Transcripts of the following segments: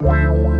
Wow.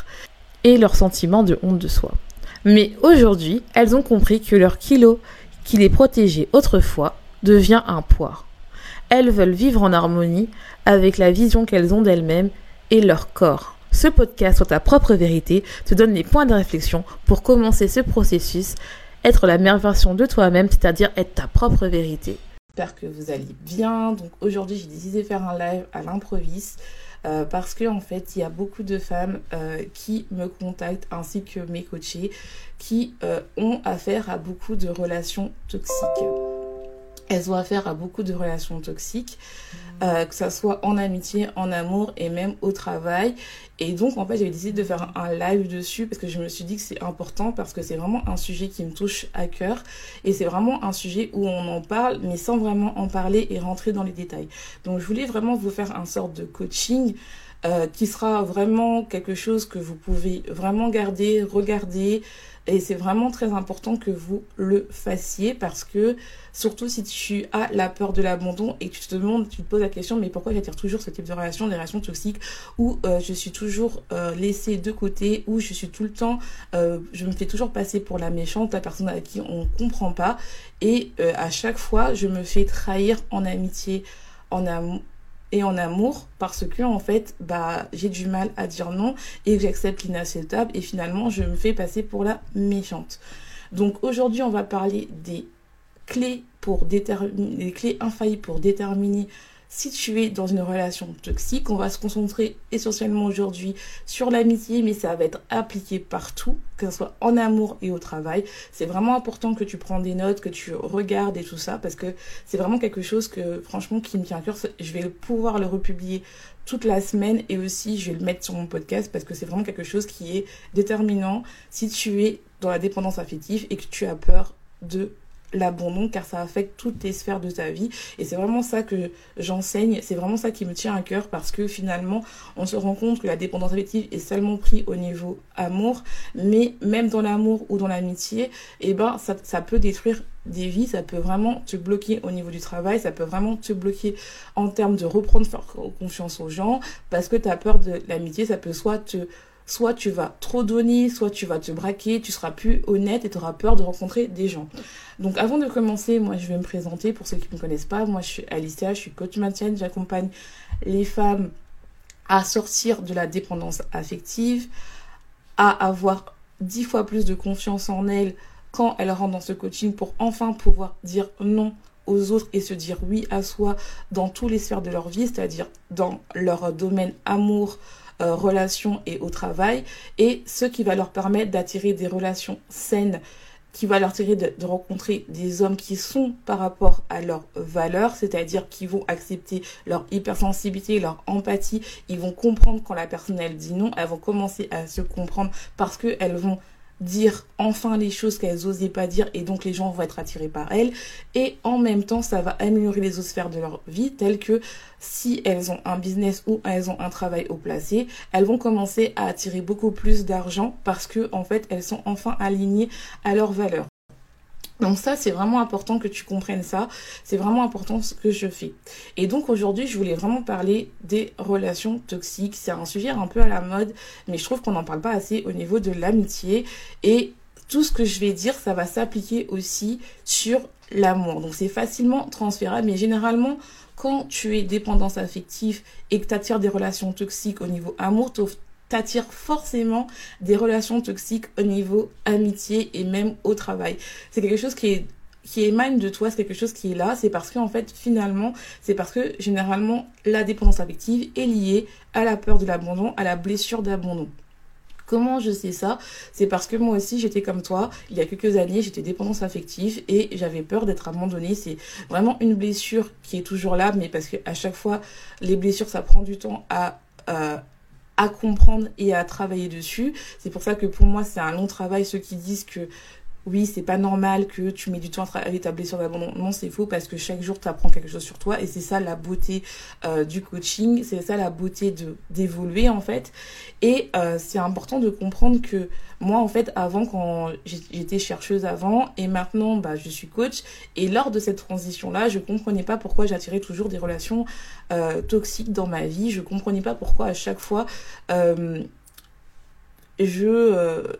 et leur sentiment de honte de soi. Mais aujourd'hui, elles ont compris que leur kilo qui les protégeait autrefois devient un poids. Elles veulent vivre en harmonie avec la vision qu'elles ont d'elles-mêmes et leur corps. Ce podcast sur ta propre vérité te donne les points de réflexion pour commencer ce processus, être la meilleure version de toi-même, c'est-à-dire être ta propre vérité. J'espère que vous allez bien. Donc aujourd'hui, j'ai décidé de faire un live à l'improviste euh, parce que en fait, il y a beaucoup de femmes euh, qui me contactent ainsi que mes coachés qui euh, ont affaire à beaucoup de relations toxiques. Elles ont affaire à beaucoup de relations toxiques. Euh, que ça soit en amitié, en amour et même au travail. Et donc, en fait, j'ai décidé de faire un live dessus parce que je me suis dit que c'est important parce que c'est vraiment un sujet qui me touche à cœur et c'est vraiment un sujet où on en parle mais sans vraiment en parler et rentrer dans les détails. Donc, je voulais vraiment vous faire un sorte de coaching. Euh, qui sera vraiment quelque chose que vous pouvez vraiment garder, regarder, et c'est vraiment très important que vous le fassiez parce que, surtout si tu as la peur de l'abandon et que tu te demandes, tu te poses la question, mais pourquoi j'attire toujours ce type de relation, des relations toxiques où euh, je suis toujours euh, laissée de côté, où je suis tout le temps, euh, je me fais toujours passer pour la méchante, la personne à qui on comprend pas. Et à chaque fois, je me fais trahir en amitié, en amour et en amour parce que en fait bah j'ai du mal à dire non et j'accepte l'inacceptable et finalement je me fais passer pour la méchante. Donc aujourd'hui on va parler des clés pour déterminer des clés infaillibles pour déterminer si tu es dans une relation toxique, on va se concentrer essentiellement aujourd'hui sur l'amitié, mais ça va être appliqué partout, que ce soit en amour et au travail. C'est vraiment important que tu prends des notes, que tu regardes et tout ça, parce que c'est vraiment quelque chose que franchement qui me tient à cœur. Je vais pouvoir le republier toute la semaine et aussi je vais le mettre sur mon podcast parce que c'est vraiment quelque chose qui est déterminant si tu es dans la dépendance affective et que tu as peur de l'abandon car ça affecte toutes tes sphères de ta vie. Et c'est vraiment ça que j'enseigne c'est vraiment ça qui me tient à cœur parce que finalement on se rend compte que la dépendance affective est seulement pris au niveau amour. Mais même dans l'amour ou dans l'amitié et eh ben ça, ça peut détruire des vies, ça peut vraiment te bloquer au niveau du travail, ça peut vraiment te bloquer en termes de reprendre confiance aux gens, parce que tu as peur de l'amitié, ça peut soit te soit tu vas trop donner, soit tu vas te braquer, tu seras plus honnête et tu auras peur de rencontrer des gens. Donc avant de commencer, moi je vais me présenter pour ceux qui ne me connaissent pas. Moi je suis Alicia, je suis coach maintien, j'accompagne les femmes à sortir de la dépendance affective, à avoir dix fois plus de confiance en elles quand elles rentrent dans ce coaching pour enfin pouvoir dire non aux autres et se dire oui à soi dans tous les sphères de leur vie, c'est-à-dire dans leur domaine amour, euh, relations et au travail, et ce qui va leur permettre d'attirer des relations saines, qui va leur tirer de, rencontrer des hommes qui sont par rapport à leurs valeurs, c'est-à-dire qui vont accepter leur hypersensibilité, leur empathie, ils vont comprendre quand la personne elle dit non, elles vont commencer à se comprendre parce qu'elles vont dire enfin les choses qu'elles osaient pas dire et donc les gens vont être attirés par elles. Et en même temps ça va améliorer les autres sphères de leur vie telles que si elles ont un business ou elles ont un travail au placé elles vont commencer à attirer beaucoup plus d'argent parce que en fait elles sont enfin alignées à leurs valeurs donc ça, c'est vraiment important que tu comprennes ça. C'est vraiment important ce que je fais. Et donc aujourd'hui, je voulais vraiment parler des relations toxiques. C'est un sujet un peu à la mode, mais je trouve qu'on n'en parle pas assez au niveau de l'amitié. Et tout ce que je vais dire, ça va s'appliquer aussi sur l'amour. Donc c'est facilement transférable, mais généralement, quand tu es dépendance affective et que tu attires des relations toxiques au niveau amour, t'attires forcément des relations toxiques au niveau amitié et même au travail. C'est quelque chose qui qui émane de toi, c'est quelque chose qui est là, c'est parce qu'en fait, finalement, c'est parce que généralement, la dépendance affective est liée à la peur de l'abandon, à la blessure d'abandon Comment je sais ça? C'est parce que moi aussi j'étais comme toi. Il y a quelques années, j'étais dépendance affective et j'avais peur d'être abandonnée. C'est vraiment une blessure qui est toujours là, mais parce que à chaque fois, les blessures, ça prend du temps à comprendre et à travailler dessus. C'est pour ça que pour moi, c'est un long travail. Ceux qui disent que oui, c'est pas normal que tu mets du temps à travailler ta blessure d'abandon. Non, c'est faux parce que chaque jour, tu apprends quelque chose sur toi et c'est ça la beauté euh, du coaching, c'est ça la beauté d'évoluer en fait. Et euh, c'est important de comprendre que moi, en fait, avant, quand j'étais chercheuse avant et maintenant, bah, je suis coach. Et lors de cette transition-là, je comprenais pas pourquoi j'attirais toujours des relations euh, toxiques dans ma vie. Je comprenais pas pourquoi à chaque fois, je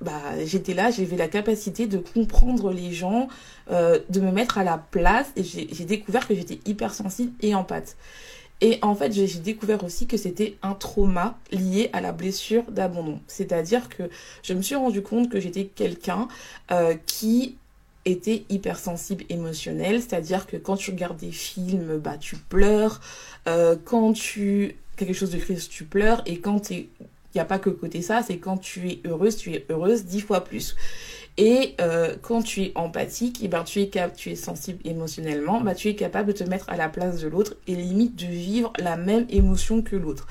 bah, j'étais là, j'avais la capacité de comprendre les gens, euh, de me mettre à la place et j'ai découvert que j'étais hypersensible et empathe. Et en fait, j'ai découvert aussi que c'était un trauma lié à la blessure d'abandon. C'est-à-dire que je me suis rendu compte que j'étais quelqu'un euh, qui était hypersensible émotionnel, c'est-à-dire que quand tu regardes des films, bah tu pleures, euh, quand tu quelque chose de triste, tu pleures, et quand tu es il n'y a pas que côté ça, c'est quand tu es heureuse, tu es heureuse dix fois plus. Et euh, quand tu es empathique, et eh ben, tu, es sensible émotionnellement, bah, tu es capable de te mettre à la place de l'autre et limite de vivre la même émotion que l'autre.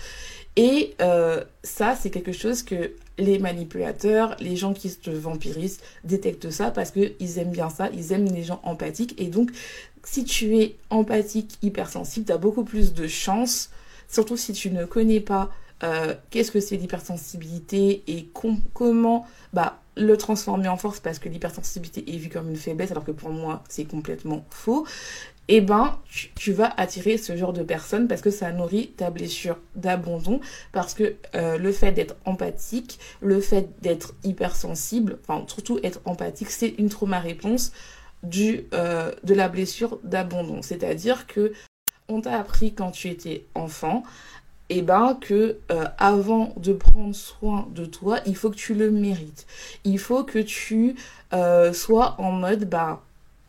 Et euh, ça, c'est quelque chose que les manipulateurs, les gens qui se vampirisent détectent ça parce qu'ils aiment bien ça, ils aiment les gens empathiques. Et donc, si tu es empathique, hypersensible, tu as beaucoup plus de chances, surtout si tu ne connais pas euh, qu'est-ce que c'est l'hypersensibilité et comment bah, le transformer en force parce que l'hypersensibilité est vue comme une faiblesse alors que pour moi c'est complètement faux, et eh ben tu, vas attirer ce genre de personnes parce que ça nourrit ta blessure d'abandon parce que euh, le fait d'être empathique, le fait d'être hypersensible, enfin surtout être empathique, c'est une trauma réponse euh, de la blessure d'abandon. C'est-à-dire que on t'a appris quand tu étais enfant et eh ben que euh, avant de prendre soin de toi, il faut que tu le mérites. Il faut que tu euh, sois en mode bah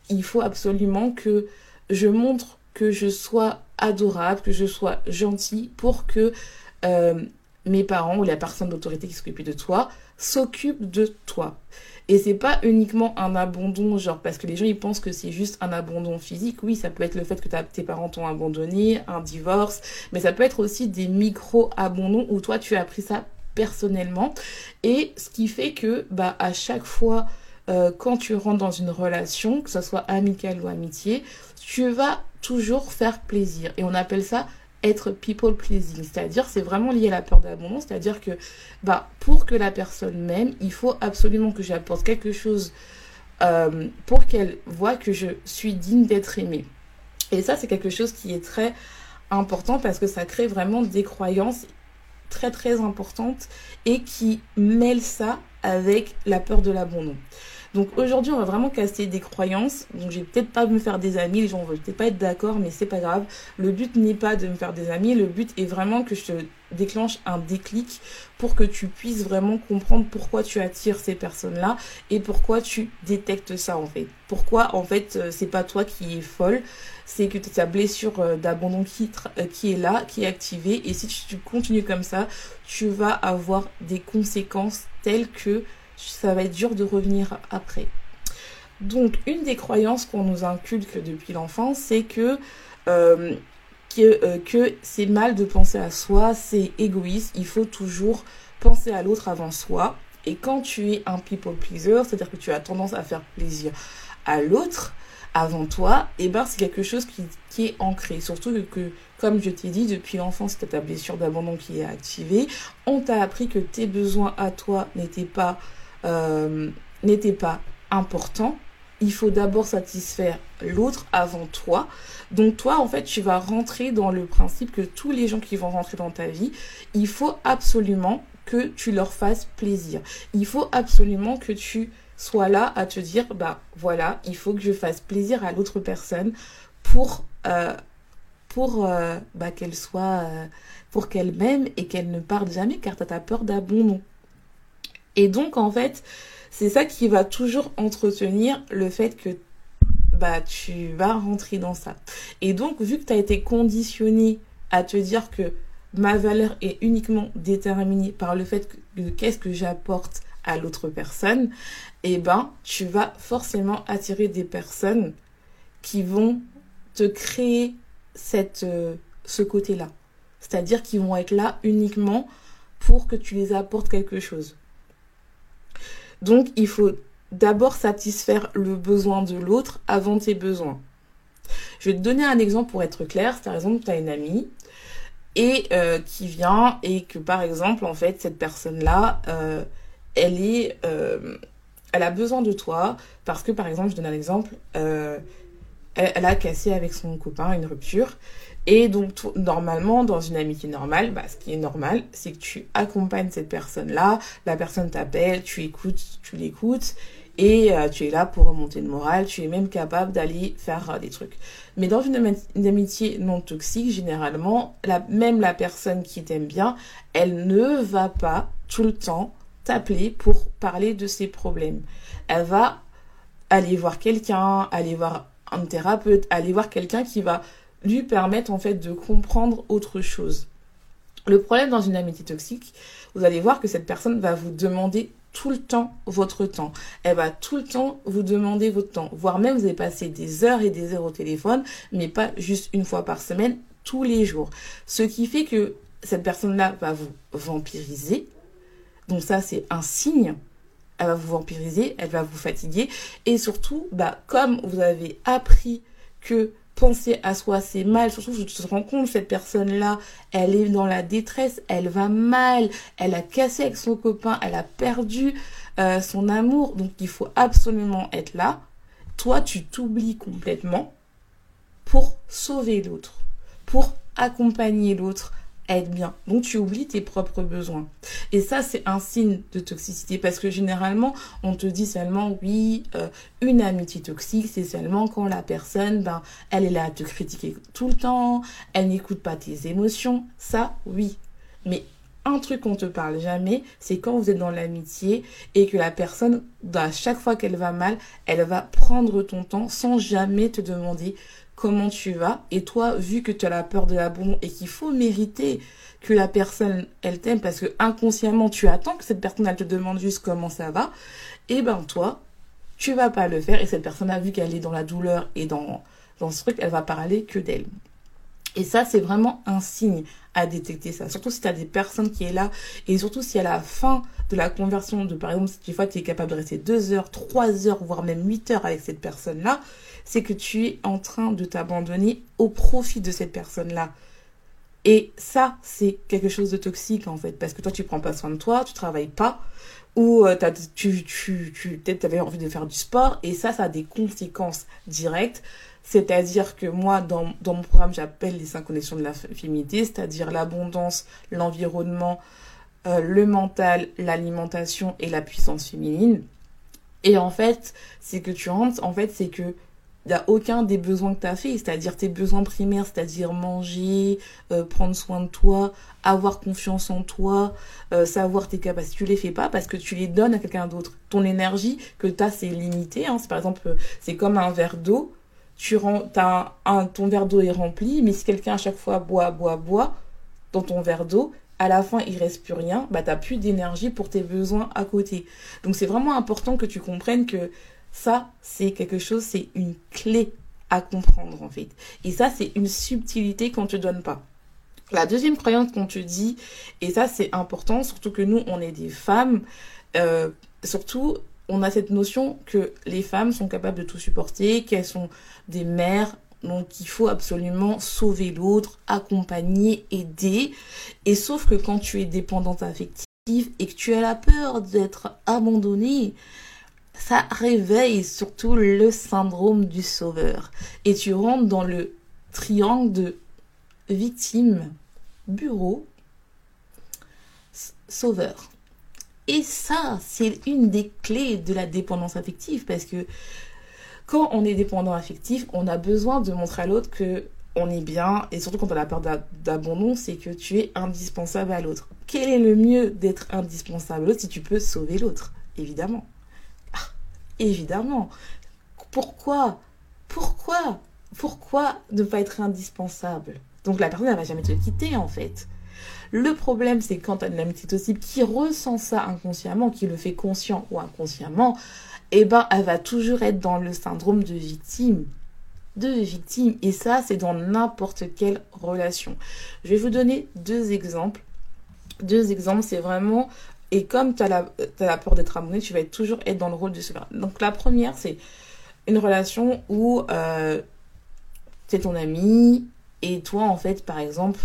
il faut absolument que je montre que je sois adorable, que je sois gentil pour que euh, mes parents ou la personne d'autorité qui s'occupe de toi s'occupe de toi. Et c'est pas uniquement un abandon, genre, parce que les gens ils pensent que c'est juste un abandon physique. Oui, ça peut être le fait que tes parents t'ont abandonné, un divorce, mais ça peut être aussi des micro-abandons où toi tu as pris ça personnellement. Et ce qui fait que, bah, à chaque fois, euh, quand tu rentres dans une relation, que ce soit amicale ou amitié, tu vas toujours faire plaisir. Et on appelle ça être people pleasing, c'est-à-dire c'est vraiment lié à la peur d'abandon, c'est-à-dire que bah pour que la personne m'aime, il faut absolument que j'apporte quelque chose euh, pour qu'elle voit que je suis digne d'être aimée. Et ça c'est quelque chose qui est très important parce que ça crée vraiment des croyances très très importantes et qui mêlent ça avec la peur de l'abandon. Donc aujourd'hui, on va vraiment casser des croyances. Donc je vais peut-être pas me faire des amis, les gens vont peut-être pas être d'accord, mais c'est pas grave. Le but n'est pas de me faire des amis, le but est vraiment que je te déclenche un déclic pour que tu puisses vraiment comprendre pourquoi tu attires ces personnes-là et pourquoi tu détectes ça en fait. Pourquoi en fait euh, c'est pas toi qui es folle, c'est que ta blessure euh, d'abandon euh, qui est là, qui est activée et si tu continues comme ça, tu vas avoir des conséquences telles que ça va être dur de revenir après. Donc, une des croyances qu'on nous inculque depuis l'enfance, c'est que, euh, euh, que c'est mal de penser à soi, c'est égoïste, il faut toujours penser à l'autre avant soi. Et quand tu es un people pleaser, c'est-à-dire que tu as tendance à faire plaisir à l'autre avant toi, et eh ben c'est quelque chose qui, est ancré. Surtout que, comme je t'ai dit, depuis l'enfance, c'est ta blessure d'abandon qui est activée. On t'a appris que tes besoins à toi n'étaient pas euh, n'était pas important, il faut d'abord satisfaire l'autre avant toi. Donc toi, en fait, tu vas rentrer dans le principe que tous les gens qui vont rentrer dans ta vie, il faut absolument que tu leur fasses plaisir. Il faut absolument que tu sois là à te dire, bah voilà, il faut que je fasse plaisir à l'autre personne pour, euh, pour euh, bah, qu'elle soit, pour qu'elle m'aime et qu'elle ne parte jamais car tu as peur d'abandon. Et donc, en fait, c'est ça qui va toujours entretenir le fait que bah, tu vas rentrer dans ça. Et donc, vu que tu as été conditionné à te dire que ma valeur est uniquement déterminée par le fait que qu'est-ce que j'apporte à l'autre personne, eh ben, tu vas forcément attirer des personnes qui vont te créer cette, euh, ce côté-là. C'est-à-dire qu'ils vont être là uniquement pour que tu les apportes quelque chose. Donc, il faut d'abord satisfaire le besoin de l'autre avant tes besoins. Je vais te donner un exemple pour être clair. Par exemple, tu as une amie et euh, qui vient et que par exemple, en fait, cette personne-là, euh, elle est, euh, elle a besoin de toi parce que par exemple, je donne un exemple, elle, a cassé avec son copain une rupture et donc, normalement, dans une amitié normale, bah, ce qui est normal, c'est que tu accompagnes cette personne-là, la personne t'appelle, tu écoutes, tu l'écoutes, et euh, tu es là pour remonter le moral, tu es même capable d'aller faire euh, des trucs. Mais dans une, amitié non toxique, généralement, même la personne qui t'aime bien, elle ne va pas tout le temps t'appeler pour parler de ses problèmes. Elle va aller voir quelqu'un, aller voir un thérapeute, aller voir quelqu'un qui va lui permettre en fait de comprendre autre chose. Le problème dans une amitié toxique, vous allez voir que cette personne va vous demander tout le temps votre temps. Elle va tout le temps vous demander votre temps. Voire même vous allez passer des heures et des heures au téléphone, mais pas juste une fois par semaine, tous les jours. Ce qui fait que cette personne-là va vous vampiriser. Donc ça, c'est un signe. Elle va vous vampiriser, elle va vous fatiguer. Et surtout, bah, comme vous avez appris que penser à soi, c'est mal. Surtout, je te rends compte, cette personne-là, elle est dans la détresse, elle va mal, elle a cassé avec son copain, elle a perdu euh, son amour. Donc, il faut absolument être là. Toi, tu t'oublies complètement pour sauver l'autre, pour accompagner l'autre, bien. Donc tu oublies tes propres besoins. Et ça, c'est un signe de toxicité parce que généralement, on te dit seulement, oui, euh, une amitié toxique, c'est seulement quand la personne, ben, elle est là à te critiquer tout le temps, elle n'écoute pas tes émotions. Ça, oui. Mais un truc qu'on te parle jamais, c'est quand vous êtes dans l'amitié et que la personne, à chaque fois qu'elle va mal, elle va prendre ton temps sans jamais te demander comment tu vas. Et toi, vu que tu as la peur de l'abandon et qu'il faut mériter que la personne, elle t'aime parce que inconsciemment, tu attends que cette personne, elle te demande juste comment ça va, et eh ben toi, tu vas pas le faire. Et cette personne a vu qu'elle est dans la douleur et dans, dans ce truc, elle va parler que d'elle. Et ça, c'est vraiment un signe à détecter ça. Surtout si tu as des personnes qui est là et surtout si à la fin de la conversion de, par exemple, si fois tu es capable de rester deux heures, trois heures, voire même huit heures avec cette personne-là, c'est que tu es en train de t'abandonner au profit de cette personne-là. Et ça, c'est quelque chose de toxique en fait, parce que toi, tu prends pas soin de toi, tu travailles pas, ou euh, tu, tu, tu avais envie de faire du sport, et ça, ça a des conséquences directes. C'est-à-dire que moi, dans, dans mon programme, j'appelle les cinq connexions de la féminité, c'est-à-dire l'abondance, l'environnement, euh, le mental, l'alimentation et la puissance féminine. Et en fait, c'est que tu rentres, en fait, c'est que n'y a aucun des besoins que tu as fait, c'est-à-dire tes besoins primaires, c'est-à-dire manger, euh, prendre soin de toi, avoir confiance en toi, euh, savoir tes capacités. Tu les fais pas parce que tu les donnes à quelqu'un d'autre. Ton énergie que tu as, c'est limité. Hein. Par exemple, c'est comme un verre d'eau. Tu un, ton verre d'eau est rempli, mais si quelqu'un à chaque fois boit, boit, boit dans ton verre d'eau, à la fin il reste plus rien, bah t'as plus d'énergie pour tes besoins à côté. Donc c'est vraiment important que tu comprennes que ça, c'est quelque chose, c'est une clé à comprendre en fait. Et ça, c'est une subtilité qu'on te donne pas. La deuxième croyance qu'on te dit, et ça c'est important, surtout que nous, on est des femmes, euh, surtout, on a cette notion que les femmes sont capables de tout supporter, qu'elles sont des mères, donc il faut absolument sauver l'autre, accompagner, aider. Et sauf que quand tu es dépendante affective et que tu as la peur d'être abandonnée, ça réveille surtout le syndrome du sauveur. Et tu rentres dans le triangle de victime, bureau, sauveur. Et ça, c'est une des clés de la dépendance affective parce que quand on est dépendant affectif, on a besoin de montrer à l'autre que on est bien et surtout quand on a peur d'abandon, c'est que tu es indispensable à l'autre. Quel est le mieux d'être indispensable à l'autre si tu peux sauver l'autre? Évidemment. Évidemment. Pourquoi? Pourquoi? Pourquoi ne pas être indispensable? Donc la personne, elle va jamais te quitter en fait. Le problème, c'est quand tu as une amitié toxique qui ressent ça inconsciemment, qui le fait conscient ou inconsciemment, eh ben, elle va toujours être dans le syndrome de victime de victime. Et ça, c'est dans n'importe quelle relation. Je vais vous donner deux exemples. Deux exemples, c'est vraiment... Et comme tu as la, peur d'être abonné, tu vas toujours être dans le rôle de sauveur. Donc la première, c'est une relation où euh, c'est ton ami et toi, en fait, par exemple,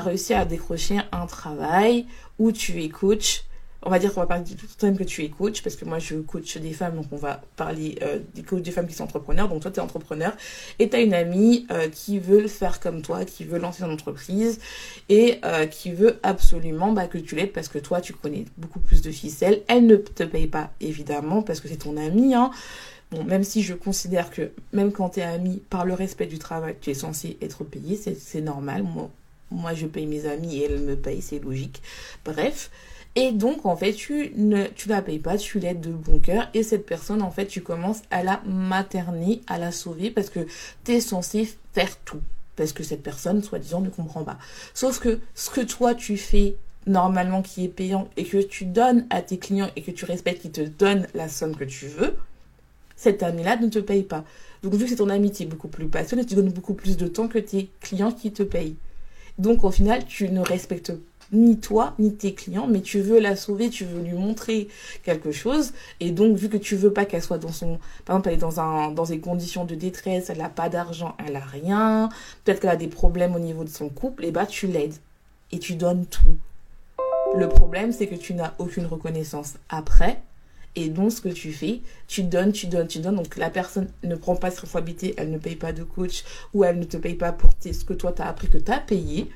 réussi à décrocher un travail où tu es coach on va dire qu'on va parler du temps que tu es coach, parce que moi je coach des femmes, donc on va parler euh, des coachs des femmes qui sont entrepreneurs. Donc toi tu es entrepreneur et tu as une amie euh, qui veut faire comme toi, qui veut lancer son entreprise et euh, qui veut absolument bah, que tu l'aides parce que toi tu connais beaucoup plus de ficelles. Elle ne te paye pas évidemment parce que c'est ton amie. Hein. Bon, même si je considère que même quand tu es ami, par le respect du travail, tu es censé être payé, c'est normal. Moi, moi je paye mes amis et elle me paye, c'est logique. Bref. Et donc, en fait, tu ne tu la payes pas, tu l'aides de bon cœur. Et cette personne, en fait, tu commences à la materner, à la sauver parce que tu es censé faire tout. Parce que cette personne, soi-disant, ne comprend pas. Sauf que ce que toi, tu fais normalement qui est payant et que tu donnes à tes clients et que tu respectes, qui te donne la somme que tu veux, cet ami-là ne te paye pas. Donc, vu que c'est ton amitié beaucoup plus passionné, tu donnes beaucoup plus de temps que tes clients qui te payent. Donc, au final, tu ne respectes ni toi, ni tes clients, mais tu veux la sauver, tu veux lui montrer quelque chose. Et donc, vu que tu veux pas qu'elle soit dans son, par exemple, elle est dans un, dans des conditions de détresse, elle n'a pas d'argent, elle a rien, peut-être qu'elle a des problèmes au niveau de son couple, et bah, tu l'aides. Et tu donnes tout. Le problème, c'est que tu n'as aucune reconnaissance après. Et donc, ce que tu fais, tu donnes, tu donnes, tu donnes. Donc, la personne ne prend pas sa responsabilité, elle ne paye pas de coach ou elle ne te paye pas pour ce que toi, tu as appris que tu as payé.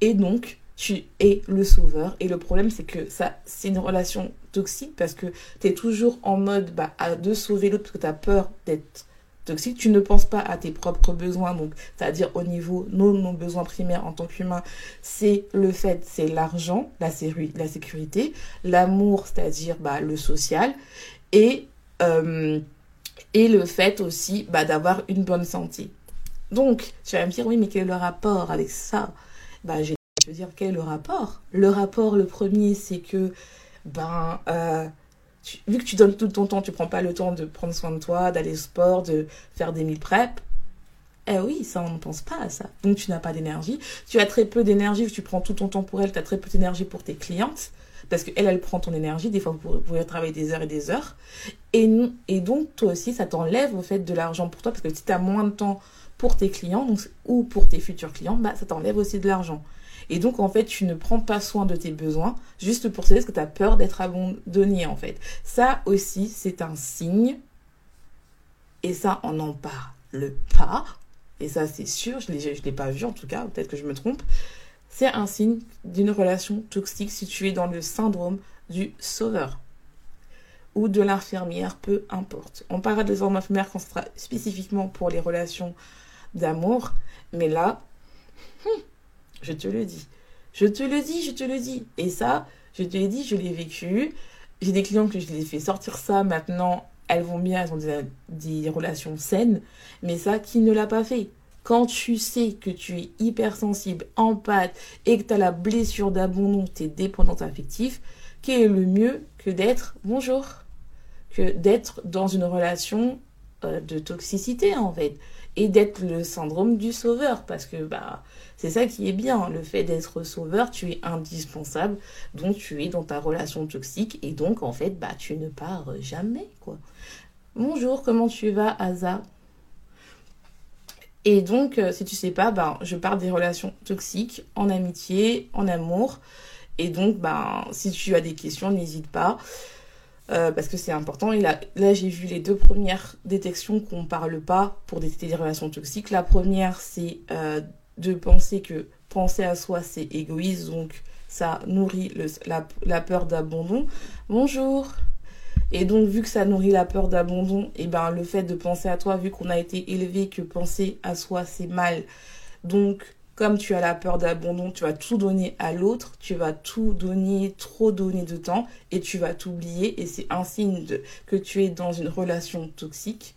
Et donc, tu es le sauveur. Et le problème, c'est que ça, c'est une relation toxique parce que tu es toujours en mode bah, à de sauver l'autre parce que tu as peur d'être toxique. Tu ne penses pas à tes propres besoins. Donc, c'est-à-dire au niveau, nos, nos besoins primaires en tant qu'humain, c'est le fait, c'est l'argent, la, sécurité, l'amour, c'est-à-dire bah, le social, et, euh, et le fait aussi bah, d'avoir une bonne santé. Donc, tu vas me dire, oui, mais quel est le rapport avec ça? Bah, je veux dire, quel est le rapport? Le rapport, le premier, c'est que, ben, euh, vu que tu donnes tout ton temps, tu prends pas le temps de prendre soin de toi, d'aller au sport, de faire des mille prep. Eh oui, ça, on ne pense pas à ça. Donc, tu n'as pas d'énergie. Tu as très peu d'énergie, tu prends tout ton temps pour elle, tu as très peu d'énergie pour tes clientes. Parce qu'elle, elle prend ton énergie. Des fois, vous pouvez travailler des heures et des heures. Et, et donc, toi aussi, ça t'enlève au fait de l'argent pour toi. Parce que si tu as moins de temps pour tes clients ou pour tes futurs clients, bah, ça t'enlève aussi de l'argent. Et donc, en fait, tu ne prends pas soin de tes besoins juste pour te dire que tu as peur d'être abandonné, en fait. Ça aussi, c'est un signe. Et ça, on n'en parle pas. Et ça, c'est sûr, je ne l'ai pas vu en tout cas, peut-être que je me trompe. C'est un signe d'une relation toxique située dans le syndrome du sauveur ou de l'infirmière, peu importe. On parlera des infirmières quand ce sera spécifiquement pour les relations d'amour, mais là, je te le dis. Je te le dis, je te le dis. Et ça, je te l'ai dit, je l'ai vécu. J'ai des clients que je les ai fait sortir ça maintenant. Elles vont bien, elles ont des, relations saines. Mais ça, qui ne l'a pas fait? Quand tu sais que tu es hypersensible, empathe et que tu as la blessure d'abandon, tu es dépendante affective, quel est le mieux que d'être bonjour? Que d'être dans une relation euh, de toxicité en fait et d'être le syndrome du sauveur parce que bah c'est ça qui est bien, le fait d'être sauveur, tu es indispensable, donc tu es dans ta relation toxique et donc en fait, bah tu ne pars jamais quoi. Bonjour, comment tu vas, Asa Et donc, euh, si tu sais pas, bah, je parle des relations toxiques en amitié, en amour. Et donc, bah, si tu as des questions, n'hésite pas. Euh, parce que c'est important. Et là, j'ai vu les deux premières détections qu'on parle pas pour détecter des relations toxiques. La première, c'est euh, de penser que penser à soi, c'est égoïste, donc ça nourrit la, peur d'abandon. Bonjour. Et donc, vu que ça nourrit la peur d'abandon, et eh ben le fait de penser à toi, vu qu'on a été élevé que penser à soi, c'est mal. Donc, comme tu as la peur d'abandon, tu vas tout donner à l'autre, tu vas tout donner, trop donner de temps, et tu vas t'oublier, et c'est un signe que tu es dans une relation toxique.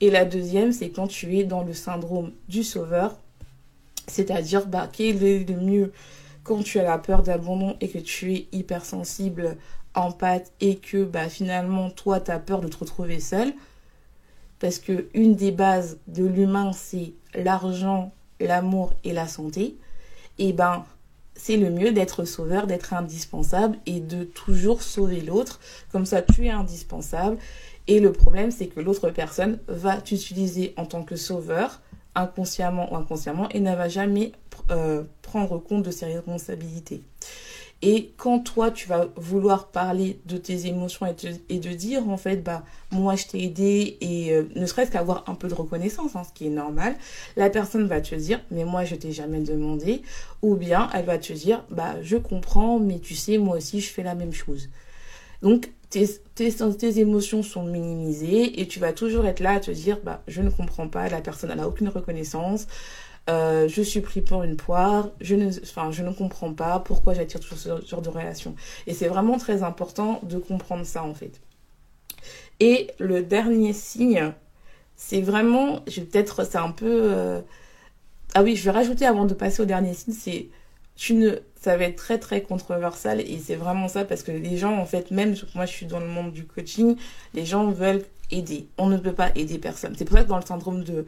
Et la deuxième, c'est quand tu es dans le syndrome du sauveur, c'est-à-dire, bah, quel est le mieux? Quand tu as la peur d'abandon et que tu es hypersensible, empathe et que bah, finalement toi tu as peur de te retrouver seul, parce que une des bases de l'humain c'est l'argent, l'amour et la santé, et ben c'est le mieux d'être sauveur, d'être indispensable et de toujours sauver l'autre. Comme ça, tu es indispensable. Et le problème, c'est que l'autre personne va t'utiliser en tant que sauveur, inconsciemment ou inconsciemment, et ne va jamais euh, prendre compte de ses responsabilités. Et quand toi, tu vas vouloir parler de tes émotions et, de dire, en fait, bah, moi, je t'ai aidé, et euh, ne serait-ce qu'avoir un peu de reconnaissance, hein, ce qui est normal, la personne va te dire, mais moi, je t'ai jamais demandé, ou bien elle va te dire, bah, je comprends, mais tu sais, moi aussi, je fais la même chose. Donc, tes, émotions sont minimisées et tu vas toujours être là à te dire, bah, je ne comprends pas, la personne n'a aucune reconnaissance, euh, je suis pris pour une poire, je ne, enfin, je ne comprends pas pourquoi j'attire toujours ce genre de relation. Et c'est vraiment très important de comprendre ça en fait. Et le dernier signe, c'est vraiment, je peut-être, c'est un peu, euh... ah oui, je vais rajouter avant de passer au dernier signe, c'est, tu ne, ça va être très très controversal et c'est vraiment ça parce que les gens en fait, même moi je suis dans le monde du coaching, les gens veulent aider. On ne peut pas aider personne. C'est pour ça que dans le syndrome de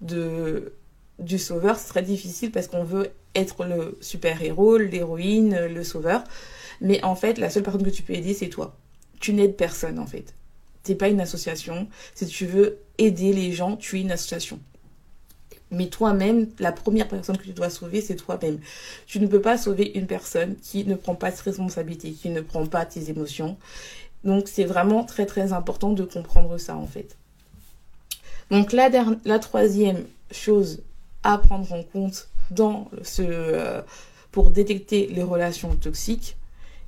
de du sauveur, c'est très difficile parce qu'on veut être le super-héros, l'héroïne, le sauveur. Mais en fait, la seule personne que tu peux aider, c'est toi. Tu n'aides personne, en fait. T'es pas une association. Si tu veux aider les gens, tu es une association. Mais toi-même, la première personne que tu dois sauver, c'est toi-même. Tu ne peux pas sauver une personne qui ne prend pas ses responsabilités, qui ne prend pas tes émotions. Donc, c'est vraiment très, très important de comprendre ça, en fait. Donc, la, la troisième chose à prendre en compte dans ce, euh, pour détecter les relations toxiques.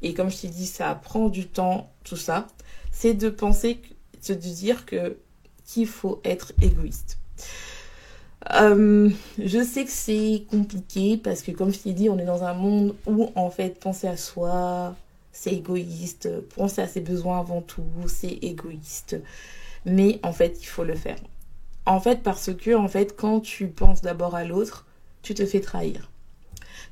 Et comme je t'ai dit, ça prend du temps, tout ça. C'est de penser, de dire que qu'il faut être égoïste. Euh, je sais que c'est compliqué parce que comme je t'ai dit, on est dans un monde où en fait penser à soi, c'est égoïste. Penser à ses besoins avant tout, c'est égoïste. Mais en fait, il faut le faire. En fait, parce que, en fait, quand tu penses d'abord à l'autre, tu te fais trahir.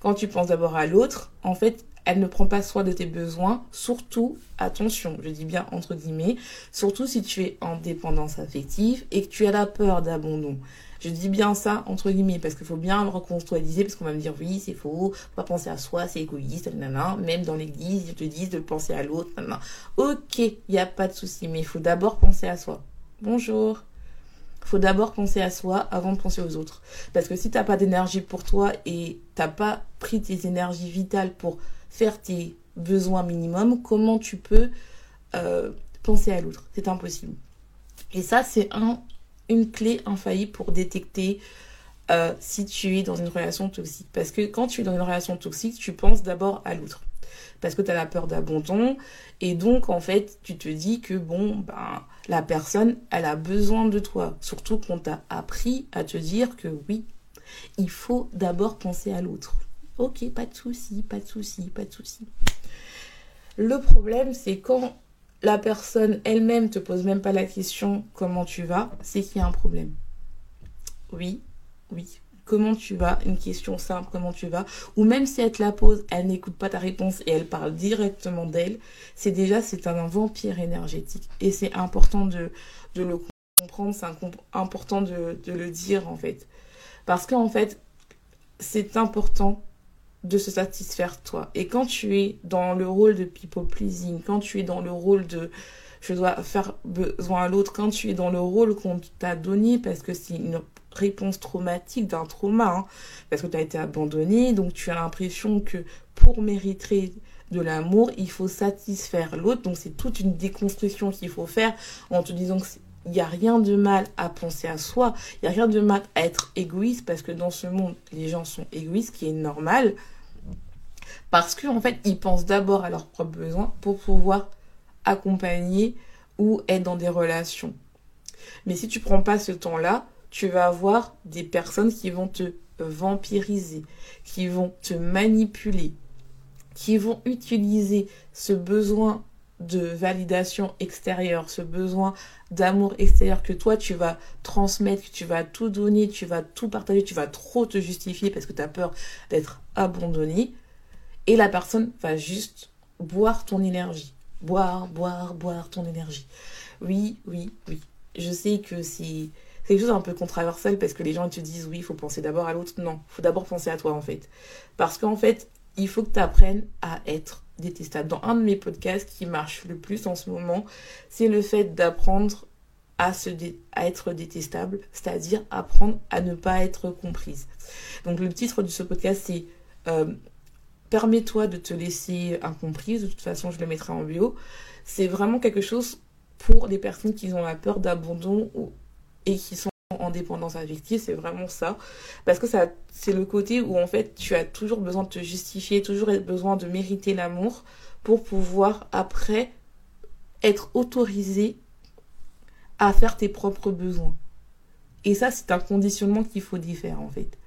Quand tu penses d'abord à l'autre, en fait, elle ne prend pas soin de tes besoins, surtout, attention, je dis bien entre guillemets, surtout si tu es en dépendance affective et que tu as la peur d'abandon. Je dis bien ça entre guillemets parce qu'il faut bien le recontextualiser parce qu'on va me dire oui c'est faux, pas penser à soi, c'est égoïste, nanana. Même dans l'église ils te disent de penser à l'autre, Ok, il n'y a pas de souci, mais il faut d'abord penser à soi. Bonjour faut d'abord penser à soi avant de penser aux autres. Parce que si t'as pas d'énergie pour toi et t'as pas pris tes énergies vitales pour faire tes besoins minimums, comment tu peux euh, penser à l'autre? C'est impossible. Et ça, c'est un, une clé infaillible pour détecter euh, si tu es dans une relation toxique. Parce que quand tu es dans une relation toxique, tu penses d'abord à l'autre parce que tu as la peur d'abandon. Et donc, en fait, tu te dis que, bon, ben, la personne, elle a besoin de toi. Surtout qu'on t'a appris à te dire que oui, il faut d'abord penser à l'autre. Ok, pas de souci, pas de souci, pas de souci. Le problème, c'est quand la personne elle-même te pose même pas la question comment tu vas, c'est qu'il y a un problème. Oui, oui, comment tu vas, une question simple, comment tu vas, ou même si elle te la pose, elle n'écoute pas ta réponse et elle parle directement d'elle, c'est déjà, c'est un vampire énergétique. Et c'est important de, de le comprendre, c'est important de, de le dire en fait. Parce qu'en fait, c'est important de se satisfaire toi. Et quand tu es dans le rôle de people pleasing, quand tu es dans le rôle de je dois faire besoin à l'autre, quand tu es dans le rôle qu'on t'a donné parce que c'est une réponse traumatique d'un trauma, hein, parce que tu as été abandonné, donc tu as l'impression que pour mériter de l'amour, il faut satisfaire l'autre, donc c'est toute une déconstruction qu'il faut faire en te disant qu'il n'y a rien de mal à penser à soi, il n'y a rien de mal à être égoïste, parce que dans ce monde, les gens sont égoïstes, ce qui est normal, parce qu'en en fait, ils pensent d'abord à leurs propres besoins pour pouvoir accompagner ou être dans des relations. Mais si tu prends pas ce temps-là, tu vas avoir des personnes qui vont te vampiriser, qui vont te manipuler, qui vont utiliser ce besoin de validation extérieure, ce besoin d'amour extérieur que toi tu vas transmettre, que tu vas tout donner, tu vas tout partager, tu vas trop te justifier parce que tu as peur d'être abandonné, Et la personne va juste boire ton énergie. Boire, boire, boire ton énergie. Oui, oui, oui. Je sais que c'est quelque chose un peu controversel parce que les gens te disent oui, il faut penser d'abord à l'autre. Non, il faut d'abord penser à toi en fait. Parce qu'en fait, il faut que tu apprennes à être détestable. Dans un de mes podcasts qui marche le plus en ce moment, c'est le fait d'apprendre à, à être détestable, c'est-à-dire apprendre à ne pas être comprise. Donc le titre de ce podcast, c'est euh, Permets-toi de te laisser incomprise, de toute façon je le mettrai en bio. C'est vraiment quelque chose pour les personnes qui ont la peur d'abandon et qui sont en dépendance affective, c'est vraiment ça. Parce que c'est le côté où en fait tu as toujours besoin de te justifier, toujours besoin de mériter l'amour pour pouvoir après être autorisé à faire tes propres besoins. Et ça, c'est un conditionnement qu'il faut défaire en fait.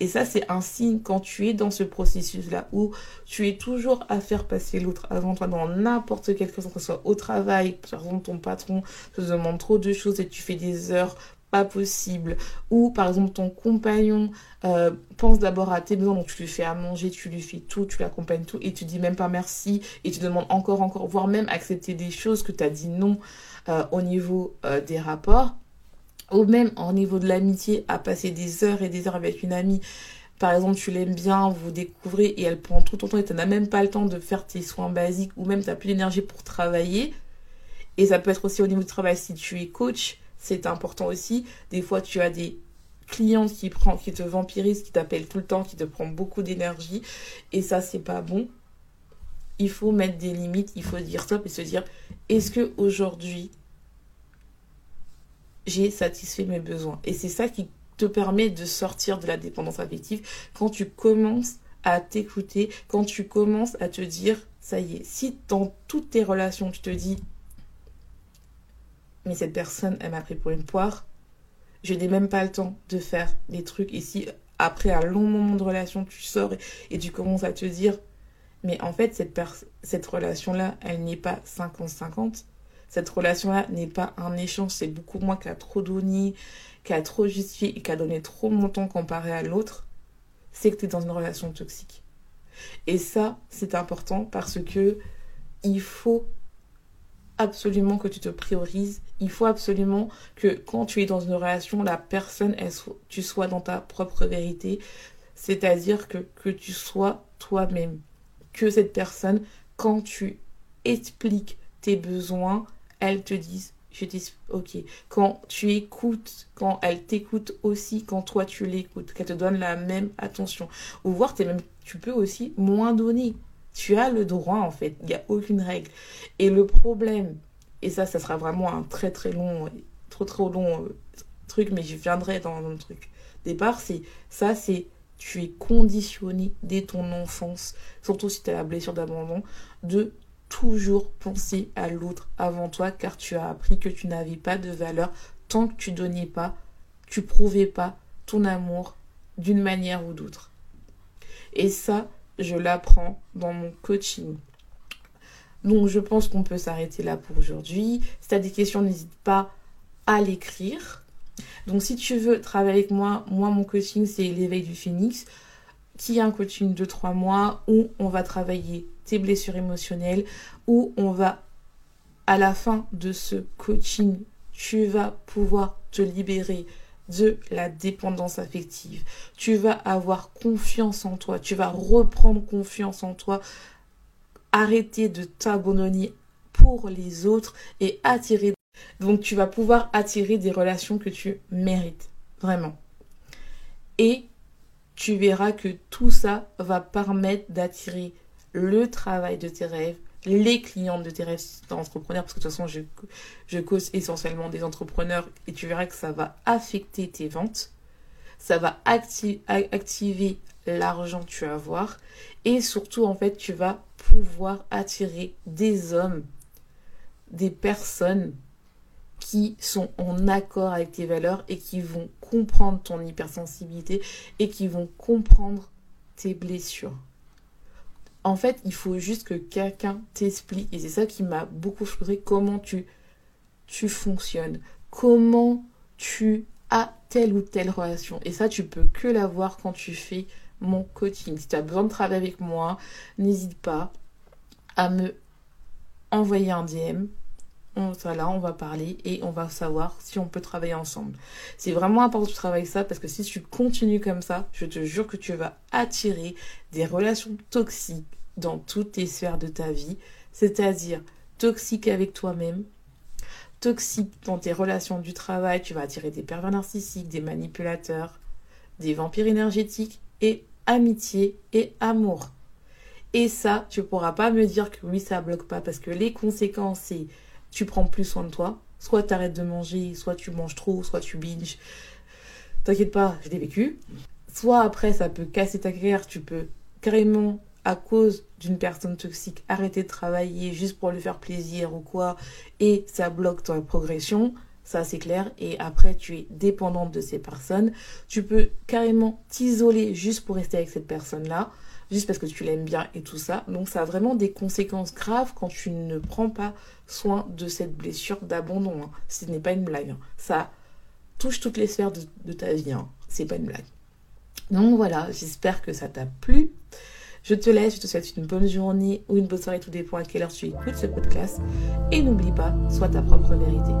Et ça, c'est un signe quand tu es dans ce processus-là où tu es toujours à faire passer l'autre avant toi dans n'importe quelle chose, que ce soit au travail, par exemple ton patron te demande trop de choses et tu fais des heures pas possibles, ou par exemple ton compagnon euh, pense d'abord à tes besoins, donc tu lui fais à manger, tu lui fais tout, tu l'accompagnes tout, et tu dis même pas merci, et tu demandes encore, encore, voire même accepter des choses que tu as dit non euh, au niveau euh, des rapports, ou même au niveau de l'amitié, à passer des heures et des heures avec une amie. Par exemple, tu l'aimes bien, vous découvrez et elle prend tout ton temps et tu n'as même pas le temps de faire tes soins basiques ou même tu n'as plus d'énergie pour travailler. Et ça peut être aussi au niveau du travail si tu es coach, c'est important aussi. Des fois, tu as des clients qui, prend, qui te vampirisent, qui t'appellent tout le temps, qui te prennent beaucoup d'énergie. Et ça, c'est pas bon. Il faut mettre des limites, il faut dire stop et se dire est-ce que aujourd'hui j'ai satisfait mes besoins. Et c'est ça qui te permet de sortir de la dépendance affective quand tu commences à t'écouter, quand tu commences à te dire, ça y est, si dans toutes tes relations, tu te dis, mais cette personne, elle m'a pris pour une poire, je n'ai même pas le temps de faire des trucs. Et si après un long moment de relation, tu sors et, tu commences à te dire, mais en fait, cette, cette relation-là, elle n'est pas 50-50, cette relation-là n'est pas un échange, c'est beaucoup moins qu'à trop donné, qu'à trop justifié et qu'à donner trop longtemps comparé à l'autre, c'est que tu es dans une relation toxique. Et ça, c'est important parce que il faut absolument que tu te priorises. Il faut absolument que quand tu es dans une relation, la personne, elle, tu sois dans ta propre vérité. C'est-à-dire que, que tu sois toi-même. Que cette personne, quand tu expliques tes besoins, elles te disent, je dis, ok. Quand tu écoutes, quand elle t'écoute aussi, quand toi tu l'écoutes, qu'elle te donne la même attention. Ou voir, tu peux aussi moins donner. Tu as le droit, en fait. Il n'y a aucune règle. Et le problème, et ça, ça sera vraiment un très très long, trop trop long euh, truc, mais je viendrai dans un truc. Départ, c'est ça, c'est tu es conditionné dès ton enfance, surtout si tu as la blessure d'abandon, de toujours penser à l'autre avant toi car tu as appris que tu n'avais pas de valeur tant que tu donnais pas, tu prouvais pas ton amour d'une manière ou d'autre. Et ça, je l'apprends dans mon coaching. Donc je pense qu'on peut s'arrêter là pour aujourd'hui. Si tu as des questions, n'hésite pas à l'écrire. Donc si tu veux travailler avec moi, moi mon coaching c'est l'éveil du phénix, qui est un coaching de trois mois où on va travailler blessures émotionnelles, où on va, à la fin de ce coaching, tu vas pouvoir te libérer de la dépendance affective. Tu vas avoir confiance en toi, tu vas reprendre confiance en toi, arrêter de t'abandonner pour les autres et attirer. Donc tu vas pouvoir attirer des relations que tu mérites, vraiment. Et tu verras que tout ça va permettre d'attirer le travail de tes rêves, les clients de tes rêves d'entrepreneur, parce que de toute façon, je, je cause essentiellement des entrepreneurs et tu verras que ça va affecter tes ventes, ça va activer l'argent que tu vas avoir et surtout, en fait, tu vas pouvoir attirer des hommes, des personnes qui sont en accord avec tes valeurs et qui vont comprendre ton hypersensibilité et qui vont comprendre tes blessures. En fait, il faut juste que quelqu'un t'explique, et c'est ça qui m'a beaucoup choqué, comment tu, tu fonctionnes, comment tu as telle ou telle relation. Et ça, tu peux que l'avoir quand tu fais mon coaching. Si tu as besoin de travailler avec moi, n'hésite pas à me envoyer un DM. On, on va parler et on va savoir si on peut travailler ensemble. C'est vraiment important que tu travailles ça parce que si tu continues comme ça, je te jure que tu vas attirer des relations toxiques dans toutes les sphères de ta vie. C'est-à-dire toxique avec toi-même, toxique dans tes relations du travail, tu vas attirer des pervers narcissiques, des manipulateurs, des vampires énergétiques et amitié et amour. Et ça, tu pourras pas me dire que oui, ça bloque pas parce que les conséquences, c'est tu prends plus soin de toi, soit tu arrêtes de manger, soit tu manges trop, soit tu binges. T'inquiète pas, je l'ai vécu. Soit après, ça peut casser ta carrière, tu peux carrément à cause d'une personne toxique, arrêter de travailler juste pour lui faire plaisir ou quoi, et ça bloque ta progression, ça c'est clair, et après tu es dépendante de ces personnes, tu peux carrément t'isoler juste pour rester avec cette personne-là, juste parce que tu l'aimes bien et tout ça. Donc ça a vraiment des conséquences graves quand tu ne prends pas soin de cette blessure d'abandon. Hein. Ce n'est pas une blague. Hein. Ça touche toutes les sphères de, ta vie. Hein. C'est pas une blague. Donc voilà, j'espère que ça t'a plu. Je te laisse, je te souhaite une bonne journée ou une bonne soirée, tout dépend à quelle heure tu écoutes ce podcast. Et n'oublie pas, sois ta propre vérité.